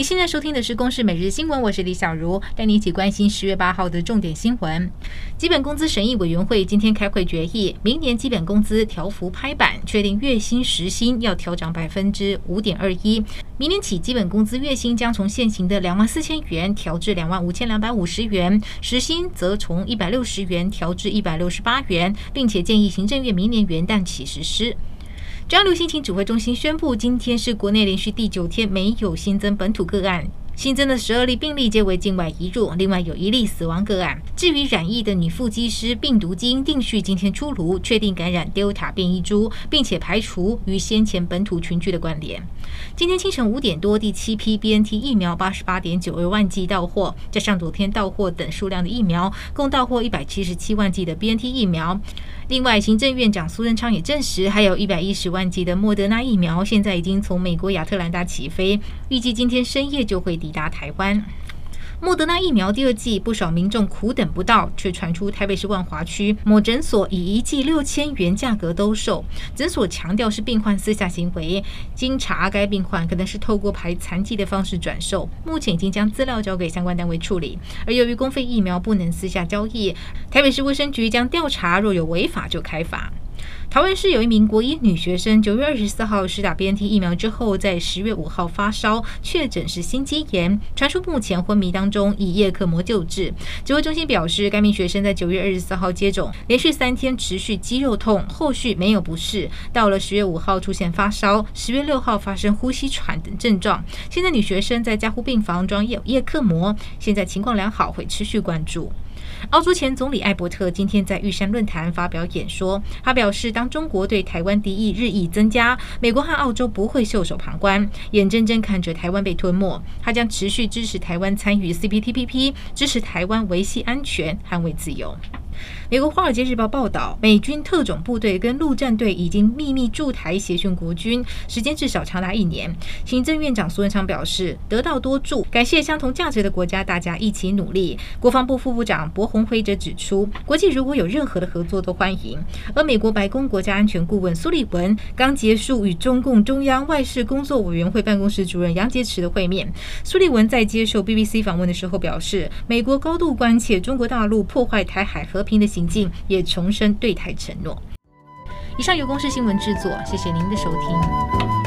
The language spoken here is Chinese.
你现在收听的是《公视每日新闻》，我是李小茹，带你一起关心十月八号的重点新闻。基本工资审议委员会今天开会决议，明年基本工资调幅拍板，确定月薪时薪要调涨百分之五点二一。明年起，基本工资月薪将从现行的两万四千元调至两万五千两百五十元，时薪则从一百六十元调至一百六十八元，并且建议行政院明年元旦起实施。中央流行情指挥中心宣布，今天是国内连续第九天没有新增本土个案。新增的十二例病例皆为境外移入，另外有一例死亡个案。至于染疫的女副机师病毒基因定序今天出炉，确定感染 Delta 变异株，并且排除与先前本土群聚的关联。今天清晨五点多，第七批 BNT 疫苗八十八点九二万剂到货，加上昨天到货等数量的疫苗，共到货一百七十七万剂的 BNT 疫苗。另外，行政院长苏贞昌也证实，还有一百一十万剂的莫德纳疫苗，现在已经从美国亚特兰大起飞，预计今天深夜就会抵达台湾。莫德纳疫苗第二剂，不少民众苦等不到，却传出台北市万华区某诊所以一剂六千元价格兜售。诊所强调是病患私下行为，经查该病患可能是透过排残剂的方式转售，目前已经将资料交给相关单位处理。而由于公费疫苗不能私下交易，台北市卫生局将调查，若有违法就开罚。桃园市有一名国一女学生，九月二十四号施打 BNT 疫苗之后，在十月五号发烧，确诊是心肌炎，传出目前昏迷当中，以叶克膜救治。指挥中心表示，该名学生在九月二十四号接种，连续三天持续肌肉痛，后续没有不适，到了十月五号出现发烧，十月六号发生呼吸喘等症状。现在女学生在加护病房装有叶克膜，现在情况良好，会持续关注。澳洲前总理艾伯特今天在玉山论坛发表演说，他表示，当当中国对台湾敌意日益增加，美国和澳洲不会袖手旁观，眼睁睁看着台湾被吞没。他将持续支持台湾参与 CPTPP，支持台湾维系安全，捍卫自由。美国《华尔街日报》报道，美军特种部队跟陆战队已经秘密驻台协训国军，时间至少长达一年。行政院长苏文昌表示，得道多助，感谢相同价值的国家，大家一起努力。国防部副部长柏鸿辉则指出，国际如果有任何的合作都欢迎。而美国白宫国家安全顾问苏利文刚结束与中共中央外事工作委员会办公室主任杨洁篪的会面，苏利文在接受 BBC 访问的时候表示，美国高度关切中国大陆破坏台海和平平的行径，也重申对台承诺。以上由公视新闻制作，谢谢您的收听。